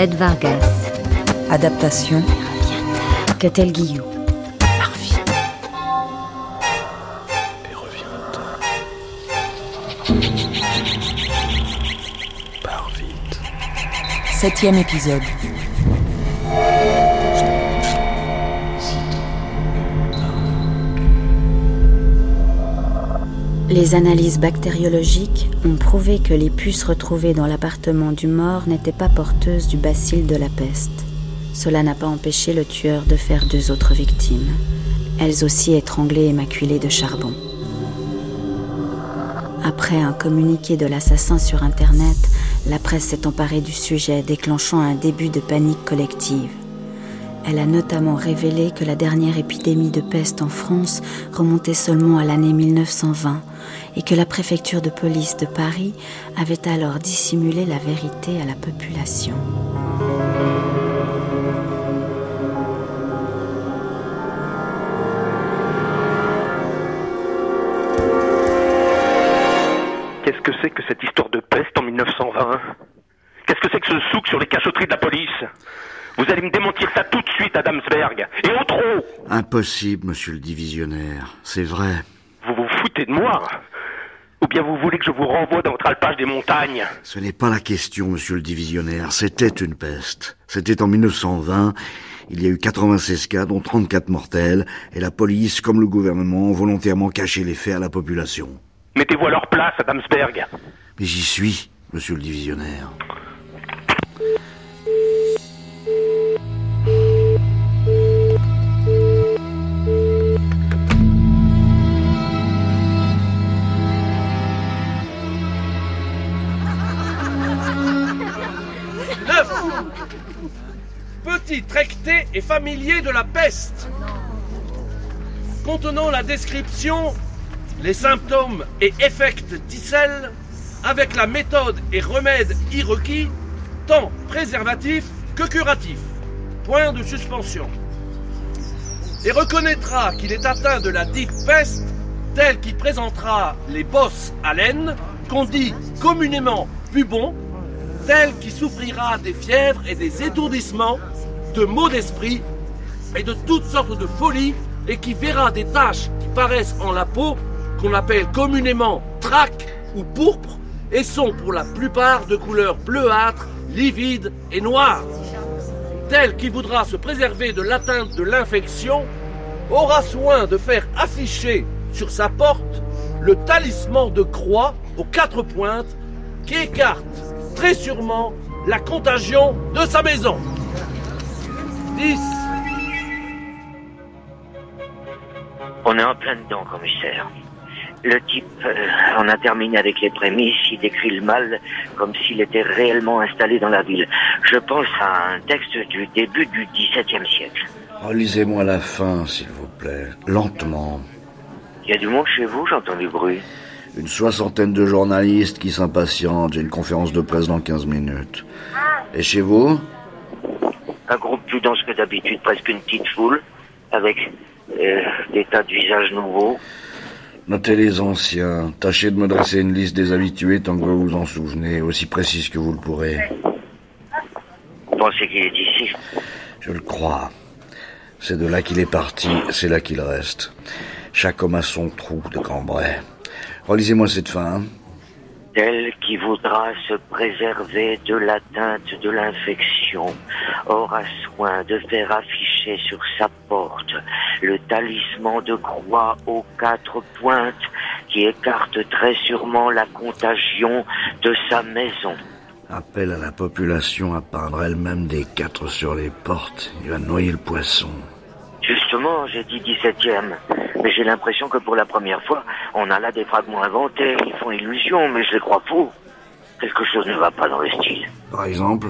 Fred Vargas. Adaptation. Catel Guillou. Septième épisode. Les analyses bactériologiques ont prouvé que les puces retrouvées dans l'appartement du mort n'étaient pas porteuses du bacille de la peste. Cela n'a pas empêché le tueur de faire deux autres victimes, elles aussi étranglées et maculées de charbon. Après un communiqué de l'assassin sur Internet, la presse s'est emparée du sujet, déclenchant un début de panique collective. Elle a notamment révélé que la dernière épidémie de peste en France remontait seulement à l'année 1920 et que la préfecture de police de Paris avait alors dissimulé la vérité à la population. Qu'est-ce que c'est que cette histoire de peste en 1920 Qu'est-ce que c'est que ce souk sur les cachotteries de la police? Vous allez me démentir ça tout de suite, Adamsberg. Et au trop Impossible, monsieur le divisionnaire. C'est vrai. Vous vous foutez de moi Ou bien vous voulez que je vous renvoie dans votre alpage des montagnes Ce n'est pas la question, monsieur le divisionnaire. C'était une peste. C'était en 1920. Il y a eu 96 cas, dont 34 mortels, et la police, comme le gouvernement, ont volontairement caché les faits à la population. Mettez-vous à leur place, Adamsberg. Mais j'y suis, monsieur le divisionnaire. Familier de la peste. Contenant la description, les symptômes et effects d'Issel, avec la méthode et remède y requis, tant préservatif que curatif. Point de suspension. Et reconnaîtra qu'il est atteint de la dite peste, tel qui présentera les bosses à laine, qu'on dit communément bubon, tel qui souffrira des fièvres et des étourdissements, de maux d'esprit et de toutes sortes de folies, et qui verra des taches qui paraissent en la peau, qu'on appelle communément trac ou pourpre, et sont pour la plupart de couleur bleuâtre, livide et noire. Tel qui voudra se préserver de l'atteinte de l'infection, aura soin de faire afficher sur sa porte le talisman de croix aux quatre pointes qui écarte très sûrement la contagion de sa maison. 10. On est en plein dedans, commissaire. Le type euh, en a terminé avec les prémices, il décrit le mal comme s'il était réellement installé dans la ville. Je pense à un texte du début du XVIIe siècle. Relisez-moi la fin, s'il vous plaît. Lentement. Il y a du monde chez vous, j'entends du bruit. Une soixantaine de journalistes qui s'impatientent. J'ai une conférence de presse dans 15 minutes. Et chez vous? Un groupe plus dense que d'habitude, presque une petite foule, avec euh, des tas de visages nouveaux. Notez les anciens. Tâchez de me dresser une liste des habitués tant que vous vous en souvenez, aussi précise que vous le pourrez. Vous pensez qu'il est ici Je le crois. C'est de là qu'il est parti, c'est là qu'il reste. Chaque homme a son trou de Cambrai. Relisez-moi cette fin. hein. Tel qui voudra se préserver de l'atteinte de l'infection aura soin de faire afficher sur sa porte le talisman de croix aux quatre pointes qui écarte très sûrement la contagion de sa maison. Appelle à la population à peindre elle-même des quatre sur les portes. Il va noyer le poisson. Justement, j'ai dit 17e, mais j'ai l'impression que pour la première fois, on a là des fragments inventés, ils font illusion, mais je les crois faux. Quelque chose ne va pas dans le style. Par exemple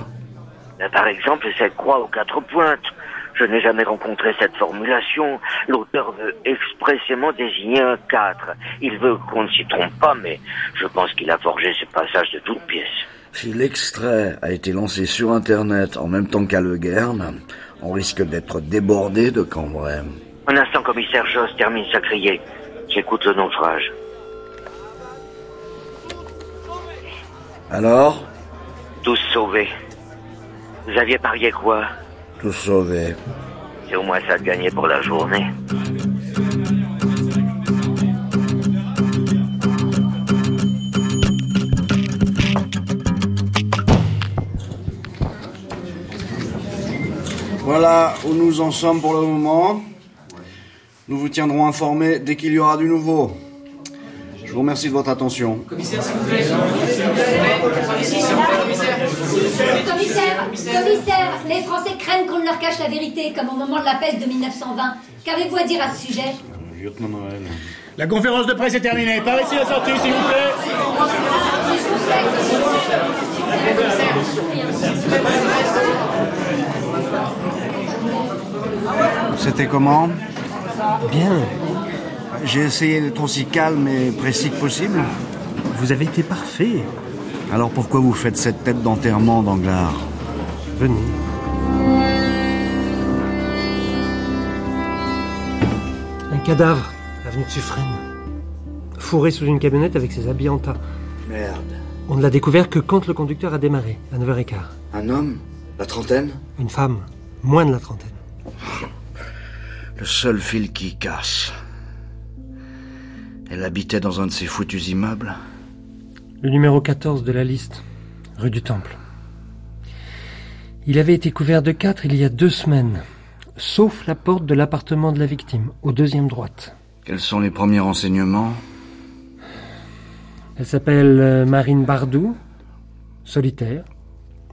Ben, Par exemple, cette croix aux quatre pointes. Je n'ai jamais rencontré cette formulation. L'auteur veut expressément désigner un 4. Il veut qu'on ne s'y trompe pas, mais je pense qu'il a forgé ce passage de toutes pièces. Si l'extrait a été lancé sur Internet en même temps qu'à Le Guerne, On risque d'être débordé de Cambrai. Un instant, commissaire Joss termine sa criée. J'écoute le naufrage. Alors? Tous sauvés. Vous aviez parié quoi? Tout sauvé. C'est au moins ça de gagner pour la journée. Voilà où nous en sommes pour le moment. Nous vous tiendrons informés dès qu'il y aura du nouveau. Je vous remercie de votre attention. Commissaire, commissaire, les Français craignent qu'on ne leur cache la vérité, comme au moment de la peste de 1920. Qu'avez-vous à dire à ce sujet? Lieutenant Noël. La conférence de presse est terminée. Par ici la sortie, s'il vous plaît. C'était comment? Bien. J'ai essayé d'être aussi calme et précis que possible. Vous avez été parfait. Alors pourquoi vous faites cette tête d'enterrement d'Anglard Venez. Un cadavre, avenue de Suffren. Fourré sous une camionnette avec ses habits en tas. Merde. On ne l'a découvert que quand le conducteur a démarré, à 9h15. Un homme? La trentaine? Une femme, moins de la trentaine. Le seul fil qui casse. Elle habitait dans un de ces foutus immeubles Le numéro 14 de la liste, rue du Temple. Il avait été couvert de quatre il y a deux semaines, sauf la porte de l'appartement de la victime, au deuxième droite. Quels sont les premiers renseignements? Elle s'appelle euh, Marine Bardou, solitaire.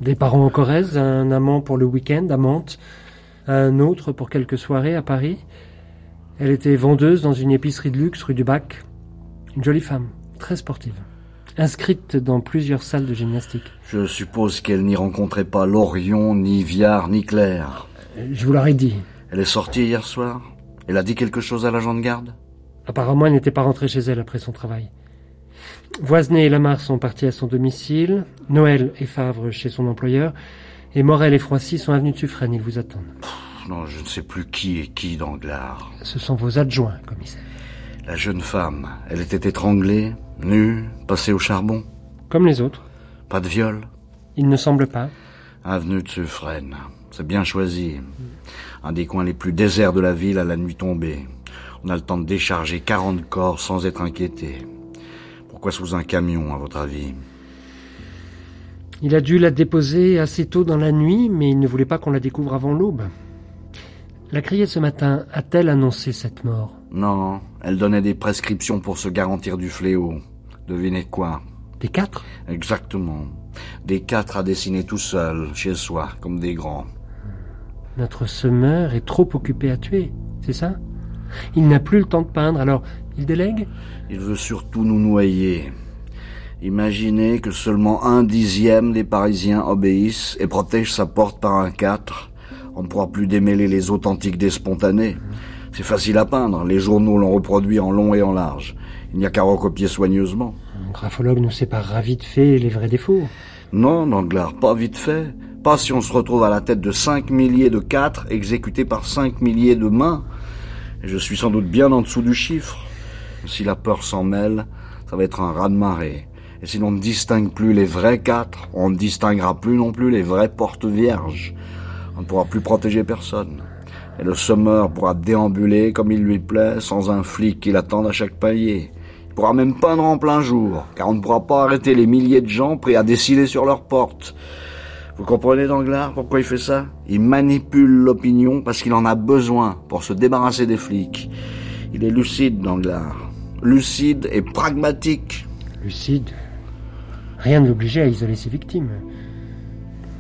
Des parents en Corrèze, un amant pour le week-end à Mantes, un autre pour quelques soirées à Paris. Elle était vendeuse dans une épicerie de luxe rue du Bac. Une jolie femme, très sportive. Inscrite dans plusieurs salles de gymnastique. Je suppose qu'elle n'y rencontrait pas Lorion, ni Viard, ni Claire. Je vous l'aurais dit. Elle est sortie hier soir Elle a dit quelque chose à l'agent de garde? Apparemment, elle n'était pas rentrée chez elle après son travail. Voisenet et Lamar sont partis à son domicile, Noël et Favre chez son employeur, et Morel et Froissy sont avenue de Suffren, ils vous attendent. Non, je ne sais plus qui est qui d'Anglard. Ce sont vos adjoints, commissaire. La jeune femme, elle était étranglée, nue, passée au charbon. Comme les autres. Pas de viol. Il ne semble pas. Avenue de Suffren. C'est bien choisi. Un des coins les plus déserts de la ville à la nuit tombée. On a le temps de décharger 40 corps sans être inquiété. Pourquoi sous un camion, à votre avis? Il a dû la déposer assez tôt dans la nuit, mais il ne voulait pas qu'on la découvre avant l'aube. La criée ce matin a-t-elle annoncé cette mort Non, elle donnait des prescriptions pour se garantir du fléau. Devinez quoi Des quatre Exactement. Des quatre à dessiner tout seul, chez soi, comme des grands. Notre semeur est trop occupé à tuer, c'est ça Il n'a plus le temps de peindre, alors il délègue? Il veut surtout nous noyer. Imaginez que seulement un dixième des Parisiens obéissent et protègent sa porte par un quatre. On ne pourra plus démêler les authentiques des spontanés. C'est facile à peindre, les journaux l'ont reproduit en long et en large. Il n'y a qu'à recopier soigneusement. Un graphologue nous séparera vite fait les vrais défauts. Non, Danglars, pas vite fait. Pas si on se retrouve à la tête de cinq milliers de quatre exécutés par cinq milliers de mains. Je suis sans doute bien en dessous du chiffre. Si la peur s'en mêle, ça va être un raz-de-marée. Et si l'on ne distingue plus les vrais quatre, on ne distinguera plus non plus les vraies portes vierges. On ne pourra plus protéger personne. Et le sommeur pourra déambuler comme il lui plaît, sans un flic qui l'attende à chaque palier. Il pourra même peindre en plein jour, car on ne pourra pas arrêter les milliers de gens prêts à décider sur leurs portes. Vous comprenez, Danglars, pourquoi il fait ça? Il manipule l'opinion parce qu'il en a besoin pour se débarrasser des flics. Il est lucide, Danglars. Lucide et pragmatique. Lucide. Rien ne l'obligeait à isoler ses victimes.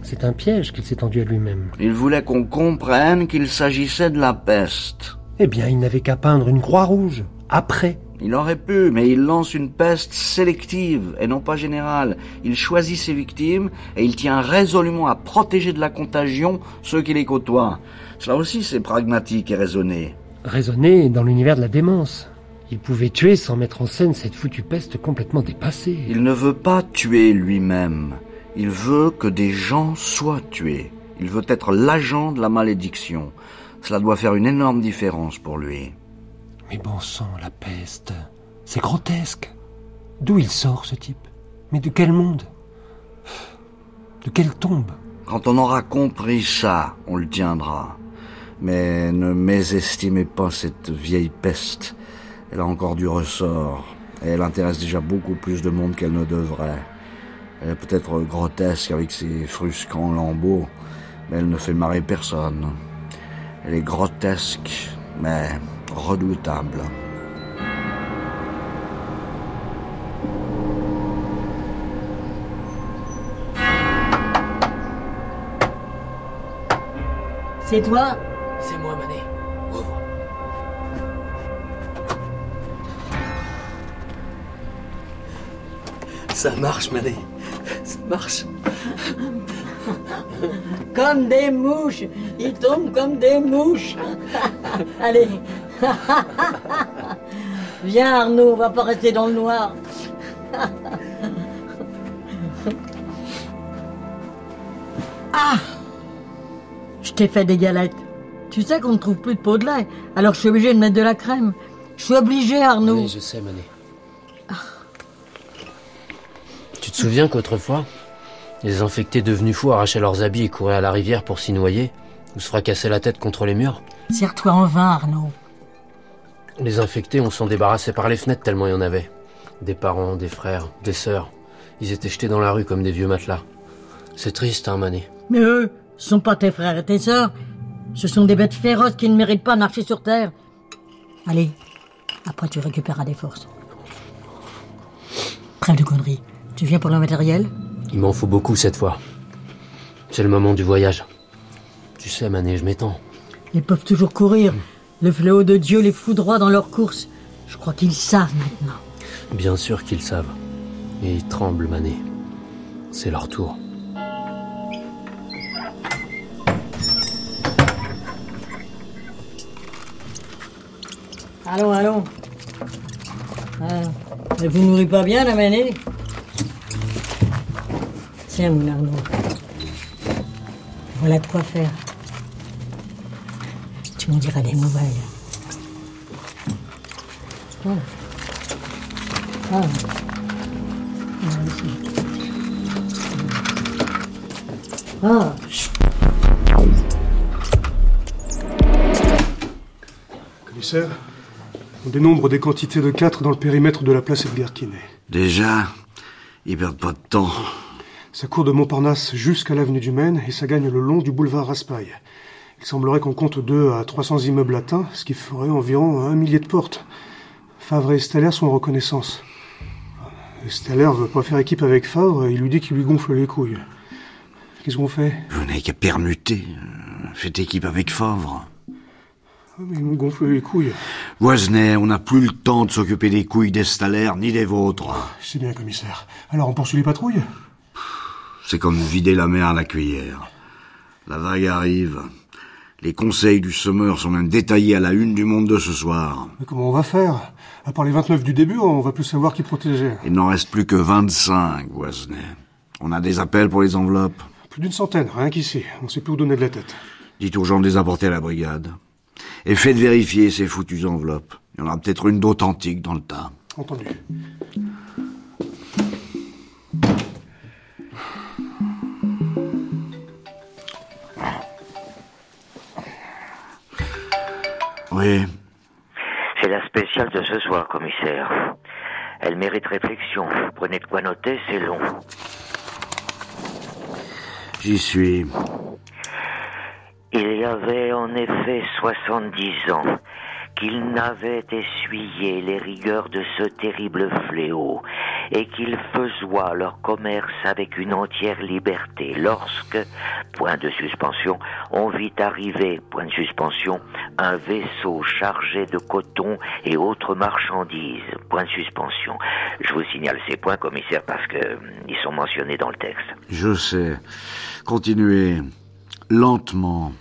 C'est un piège qu'il s'est tendu à lui-même. Il voulait qu'on comprenne qu'il s'agissait de la peste. Eh bien, il n'avait qu'à peindre une croix rouge. Après. Il aurait pu, mais il lance une peste sélective et non pas générale. Il choisit ses victimes et il tient résolument à protéger de la contagion ceux qui les côtoient. Cela aussi, c'est pragmatique et raisonné. Raisonné dans l'univers de la démence. Il pouvait tuer sans mettre en scène cette foutue peste complètement dépassée. Il ne veut pas tuer lui-même. Il veut que des gens soient tués. Il veut être l'agent de la malédiction. Cela doit faire une énorme différence pour lui. Mais bon sang, la peste. C'est grotesque. D'où il sort, ce type? Mais de quel monde? De quelle tombe? Quand on aura compris ça, on le tiendra. Mais ne mésestimez pas cette vieille peste. Elle a encore du ressort. Et elle intéresse déjà beaucoup plus de monde qu'elle ne devrait. Elle est peut-être grotesque avec ses frusquants lambeaux, mais elle ne fait marrer personne. Elle est grotesque, mais redoutable. C'est toi? Ça marche, Manet. Ça marche. Comme des mouches. Ils tombent comme des mouches. Allez. Viens Arnaud, on va pas rester dans le noir. ah Je t'ai fait des galettes. Tu sais qu'on ne trouve plus de pot de lait, alors je suis obligé de mettre de la crème. Je suis obligé, Arnaud. Oui, je sais, Manet. Te souviens qu'autrefois, les infectés devenus fous arrachaient leurs habits et couraient à la rivière pour s'y noyer ou se fracasser la tête contre les murs? Serre-toi en vain, Arnaud. Les infectés, on s'en débarrassait par les fenêtres tellement il y en avait. Des parents, des frères, des sœurs. Ils étaient jetés dans la rue comme des vieux matelas. C'est triste, hein, Manet Mais eux, ce sont pas tes frères et tes sœurs. Ce sont des bêtes féroces qui ne méritent pas de marcher sur terre. Allez, après tu récupéreras des forces. Trêve de conneries. Tu viens pour le matériel? Il m'en faut beaucoup cette fois. C'est le moment du voyage. Tu sais, Manet, je m'étends. Ils peuvent toujours courir. Le fléau de Dieu les foudroie dans leur course. Je crois qu'ils savent maintenant. Bien sûr qu'ils savent. Et ils tremblent, Manet. C'est leur tour. Allons, allons. Ah, elle vous nourrit pas bien, la manée Tiens, mon Arnaud. Voilà de quoi faire. Tu m'en diras des nouvelles. Oh. Ah. Commissaire, on dénombre des quantités de 4 dans le périmètre de la place Edgar Quinet. Déjà, ils perdent pas de temps. Ça court de Montparnasse jusqu'à l'avenue du Maine et ça gagne le long du boulevard Raspail. Il semblerait qu'on compte 2 à 300 immeubles atteints, ce qui ferait environ un millier de portes. Favre et Steller sont en reconnaissance. Steller veut pas faire équipe avec Favre, il lui dit qu'il lui gonfle les couilles. Qu'est-ce qu'on fait? Vous n'avez qu'à permuter. Faites équipe avec Favre. Ah, mais il me gonfle les couilles. Voisenet, on n'a plus le temps de s'occuper des couilles d'Estaler ni des vôtres. C'est bien, commissaire. Alors on poursuit les patrouilles? C'est comme vider la mer à la cuillère. La vague arrive. Les conseils du semeur sont même détaillés à la une du monde de ce soir. Mais comment on va faire? À part les 29 du début, on va plus savoir qui protéger. Il n'en reste plus que 25, Voisenet. On a des appels pour les enveloppes. Plus d'une centaine, rien qu'ici. On sait plus où donner de la tête. Dites aux gens de les apporter à la brigade. Et faites vérifier ces foutues enveloppes. Il y en aura peut-être une d'authentique dans le tas. Entendu. Oui. C'est la spéciale de ce soir, commissaire. Elle mérite réflexion. Prenez de quoi noter, c'est long. J'y suis. Il y avait en effet 70 ans qu'il n'avait essuyé les rigueurs de ce terrible fléau et qu'ils faisoient leur commerce avec une entière liberté lorsque, point de suspension, on vit arriver, point de suspension, un vaisseau chargé de coton et autres marchandises, point de suspension. Je vous signale ces points, commissaire, parce que euh, ils sont mentionnés dans le texte. Je sais. Continuez. Lentement.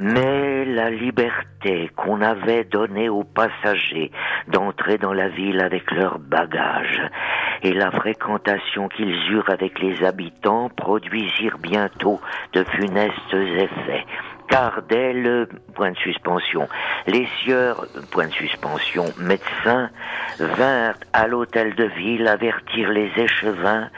Mais la liberté qu'on avait donnée aux passagers d'entrer dans la ville avec leurs bagages et la fréquentation qu'ils eurent avec les habitants produisirent bientôt de funestes effets. Car dès le point de suspension, les sieurs, point de suspension, médecins, vinrent à l'hôtel de ville avertir les échevins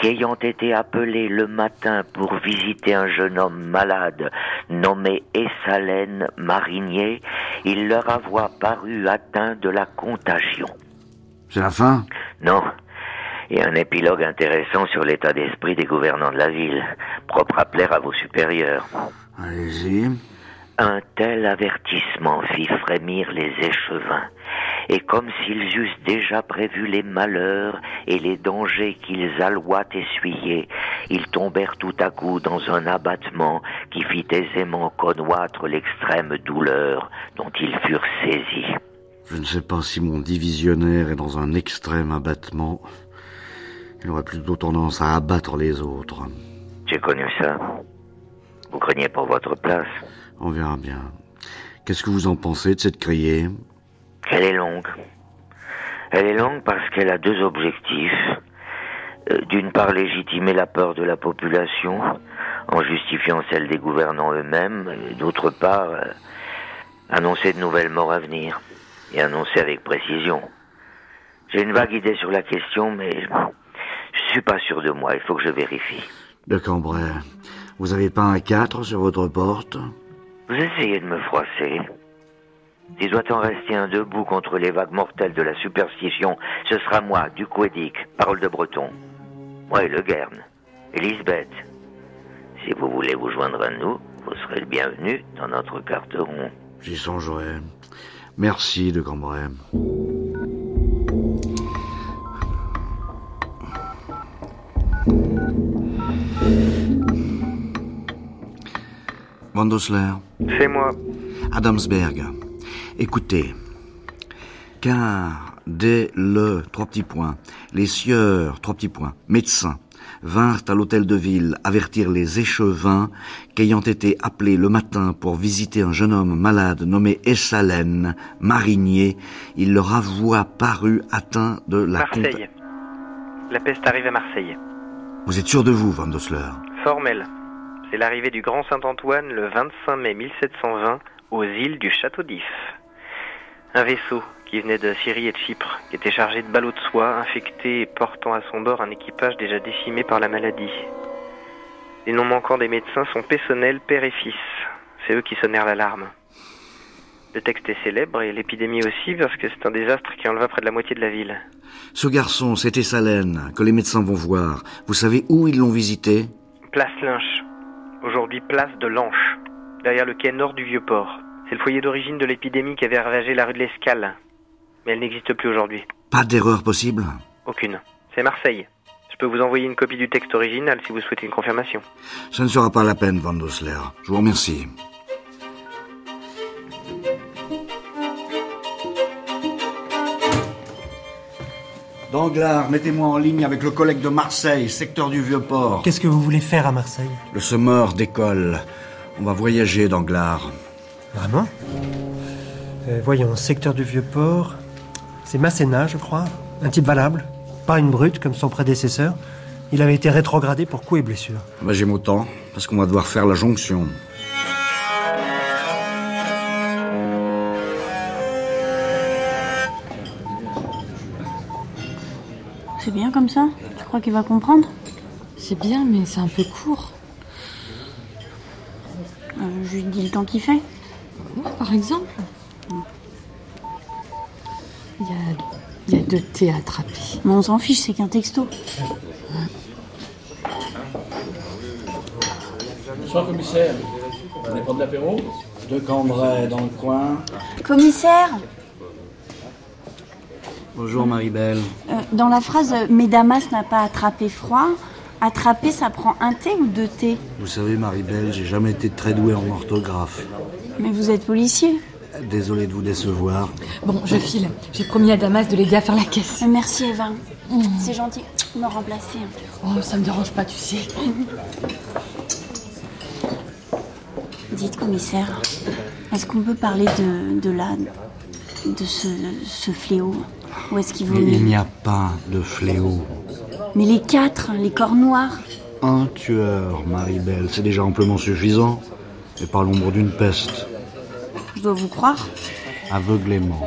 qu'ayant été appelés le matin pour visiter un jeune homme malade nommé Essalène Marinier, il leur avoit paru atteint de la contagion. C'est la fin? Non. Il y a un épilogue intéressant sur l'état d'esprit des gouvernants de la ville, propre à plaire à vos supérieurs. Allez-y. Un tel avertissement fit frémir les échevins, et comme s'ils eussent déjà prévu les malheurs et les dangers qu'ils alloient essuyer, ils tombèrent tout à coup dans un abattement qui fit aisément connoître l'extrême douleur dont ils furent saisis. Je ne sais pas si mon divisionnaire est dans un extrême abattement. Il aurait plutôt tendance à abattre les autres. J'ai connu ça. Vous craignez pour votre place On verra bien. Qu'est-ce que vous en pensez de cette criée? Elle est longue. Elle est longue parce qu'elle a deux objectifs. Euh, D'une part, légitimer la peur de la population en justifiant celle des gouvernants eux-mêmes. D'autre part, euh, annoncer de nouvelles morts à venir et annoncer avec précision. J'ai une vague idée sur la question, mais je suis pas sûr de moi. Il faut que je vérifie. De Cambrai, vous avez pas un 4 sur votre porte? Vous essayez de me froisser. S'il doit en rester un debout contre les vagues mortelles de la superstition, ce sera moi, du Quédic, parole de breton. Moi et Le Guerne. Elisabeth. Si vous voulez vous joindre à nous, vous serez le bienvenu dans notre carteron. J'y songerai. Merci de Cambrai. Van Dosler. C'est moi. Adamsberg. Écoutez. Car dès le, trois petits points, les sieurs, trois petits points, médecins, vinrent à l'hôtel de ville avertir les échevins qu'ayant été appelés le matin pour visiter un jeune homme malade nommé Essalène, marinier, il leur avoua paru atteint de la Marseille. La peste arrive à Marseille. Vous êtes sûr de vous, Van Dosler? Formel. C'est l'arrivée du Grand Saint-Antoine le 25 mai 1720 aux îles du Château d'If. Un vaisseau qui venait de Syrie et de Chypre, qui était chargé de ballots de soie, infectés et portant à son bord un équipage déjà décimé par la maladie. Les noms manquants des médecins sont Pessonnel, père et fils. C'est eux qui sonnèrent l'alarme. Le texte est célèbre et l'épidémie aussi parce que c'est un désastre qui enleva près de la moitié de la ville. Ce garçon, c'était Salène, que les médecins vont voir. Vous savez où ils l'ont visité? Place Lynch. Aujourd'hui place de Lanche, derrière le quai nord du Vieux-Port. C'est le foyer d'origine de l'épidémie qui avait ravagé la rue de l'Escale. Mais elle n'existe plus aujourd'hui. Pas d'erreur possible Aucune. C'est Marseille. Je peux vous envoyer une copie du texte original si vous souhaitez une confirmation. Ça ne sera pas la peine, Van Dosler. Je vous remercie. Danglars, mettez-moi en ligne avec le collègue de Marseille, secteur du Vieux-Port. Qu'est-ce que vous voulez faire à Marseille? Le semeur décolle. On va voyager, Danglars. Vraiment Euh, Voyons, secteur du Vieux-Port. C'est Masséna, je crois. Un type valable. Pas une brute comme son prédécesseur. Il avait été rétrogradé pour coups et blessures. Bah, J'aime autant, parce qu'on va devoir faire la jonction. C'est bien comme ça? Tu crois qu'il va comprendre? C'est bien, mais c'est un peu court. Euh, Je lui dis le temps qu'il fait. Par exemple. Il y a, il y a deux thés à attraper. Mais on s'en fiche, c'est qu'un texto. Bonsoir, commissaire. Vous voulez prendre l'apéro? De Cambrai, dans le coin. Commissaire? Bonjour, Marie-Belle. euh, Dans la phrase euh, Mesdamas n'a pas attrapé froid, attraper ça prend un thé ou deux thés? Vous savez, Marie-Belle, j'ai jamais été très doué en orthographe. Mais vous êtes policier. Désolé de vous décevoir. Bon, je file. J'ai promis à Damas de l'aider à faire la caisse. Euh, Merci Eva. C'est gentil de me remplacer. Oh, ça me dérange pas, tu sais. Dites commissaire, est-ce qu'on peut parler de, de là, de ce, ce fléau? Ou est-ce qu'il vaut Mais mieux? il n'y a pas de fléau. Mais les quatre, les corps noirs. Un tueur, Marie-Belle, c'est déjà amplement suffisant. Et pas l'ombre d'une peste. Je dois vous croire. Aveuglément.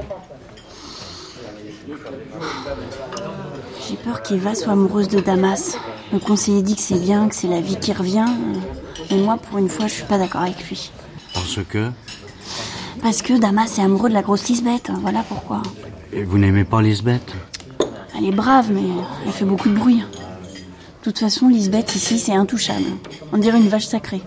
J'ai peur qu'Eva soit amoureuse de Damas. Le conseiller dit que c'est bien, que c'est la vie qui revient. Et moi, pour une fois, je suis pas d'accord avec lui. Parce que? Parce que Damas est amoureux de la grosse Lisbeth. Voilà pourquoi. Et vous n'aimez pas Lisbeth? Elle est brave, mais elle fait beaucoup de bruit. De toute façon, Lisbeth, ici, c'est intouchable. On dirait une vache sacrée.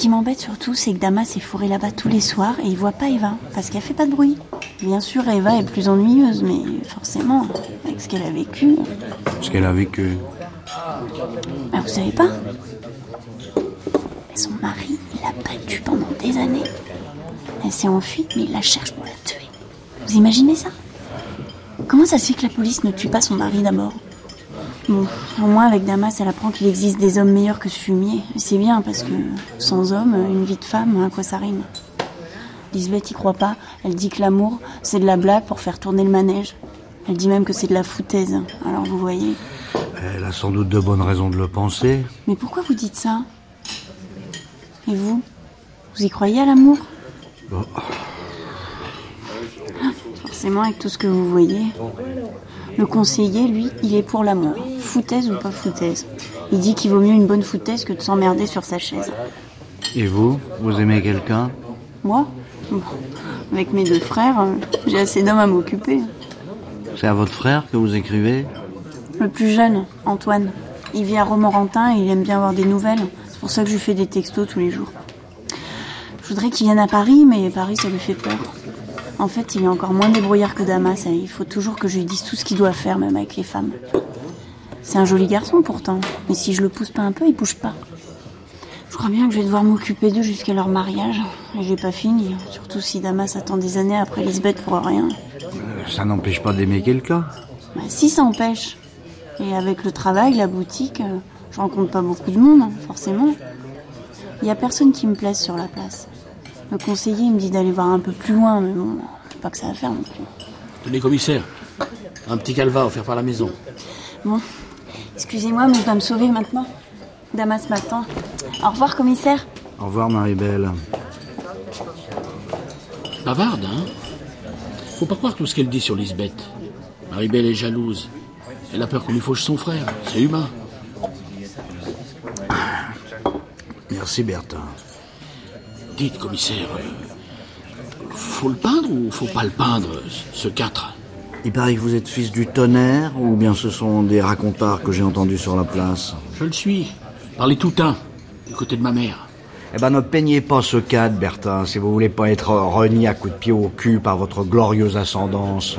Ce qui m'embête surtout, c'est que Damas est fourré là-bas tous les soirs et il voit pas Eva, parce qu'elle fait pas de bruit. Bien sûr, Eva est plus ennuyeuse, mais forcément, avec ce qu'elle a vécu... Ce qu'elle a vécu. Bah, vous savez pas Son mari, il l'a battue pendant des années. Elle s'est enfuie, mais il la cherche pour la tuer. Vous imaginez ça? Comment ça se fait que la police ne tue pas son mari d'abord? Bon, au moins avec Damas, elle apprend qu'il existe des hommes meilleurs que ce fumier. C'est bien parce que sans homme, une vie de femme, à quoi ça rime? Lisbeth y croit pas. Elle dit que l'amour, c'est de la blague pour faire tourner le manège. Elle dit même que c'est de la foutaise. Alors vous voyez. Elle a sans doute de bonnes raisons de le penser. Mais pourquoi vous dites ça? Et vous? Vous y croyez à l'amour? Bon, Forcément, avec tout ce que vous voyez. Le conseiller, lui, il est pour l'amour. Foutaise ou pas foutaise. Il dit qu'il vaut mieux une bonne foutaise que de s'emmerder sur sa chaise. Et vous Vous aimez quelqu'un? Moi? Bon, Avec mes deux frères, euh, j'ai assez d'hommes à m'occuper. C'est à votre frère que vous écrivez? Le plus jeune, Antoine. Il vit à Romorantin et il aime bien avoir des nouvelles. C'est pour ça que je lui fais des textos tous les jours. Je voudrais qu'il vienne à Paris, mais Paris, ça lui fait peur. En fait, il est encore moins débrouillard que Damas. Il faut toujours que je lui dise tout ce qu'il doit faire, même avec les femmes. C'est un joli garçon pourtant, mais si je le pousse pas un peu, il bouge pas. Je crois bien que je vais devoir m'occuper d'eux jusqu'à leur mariage. Et j'ai pas fini, surtout si Damas attend des années après Lisbeth pour rien. Euh, Ça n'empêche pas d'aimer quelqu'un. Bah, si ça empêche. Et avec le travail, la boutique, euh, je rencontre pas beaucoup de monde, hein, forcément. Il y a personne qui me plaise sur la place. Le conseiller il me dit d'aller voir un peu plus loin, mais bon, c'est pas que ça va faire non plus. Tenez, commissaire. Un petit calva offert par la maison. Bon, excusez-moi, mais je dois me sauver maintenant. Damas m'attend. Au revoir, commissaire. Au revoir, Marie-Belle. Bavarde, hein Faut pas croire tout ce qu'elle dit sur Lisbeth. Maribel est jalouse. Elle a peur qu'on lui fauche son frère. C'est humain. Merci, Bertha. Dites, commissaire, faut le peindre ou faut pas le peindre, ce 4 Il paraît que vous êtes fils du tonnerre, ou bien ce sont des racontards que j'ai entendus sur la place? Je le suis. Par les toutins, du côté de ma mère. Eh ben, ne peignez pas ce cadre, Bertha, si vous voulez pas être renié à coups de pied au cul par votre glorieuse ascendance.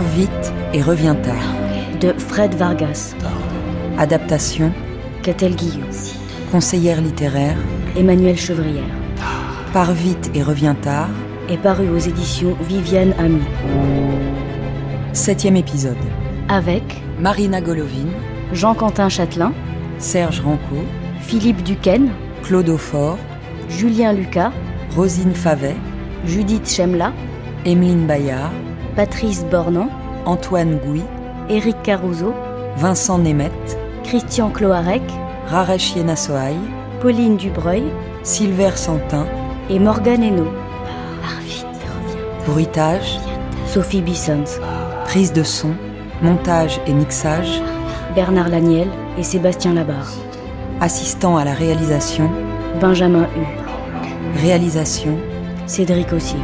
Pars vite et reviens tard. De Fred Vargas. Adaptation Catel Guillot. Conseillère littéraire Emmanuel Chevrière. Pars vite et reviens tard. Est paru aux éditions Viviane Ami. Septième épisode. Avec Marina Golovine, Jean-Quentin Châtelain, Serge Ranco, Philippe Duquesne, Claude Aufort, Julien Lucas, Rosine Favet, Judith Chemla, Emeline Bayard, Patrice Bornan, Antoine Gouy, Éric Caruso, Vincent Nemeth, Christian Cloarec, Raresh Yenasoaï, Pauline Dubreuil Silver Santin, et Morgane Hainaut. bruitage, Sophie Bissons, prise de son, montage et mixage, Bernard Laniel et Sébastien Labarre. assistant à la réalisation, Benjamin Hu, réalisation, Cédric Ossire.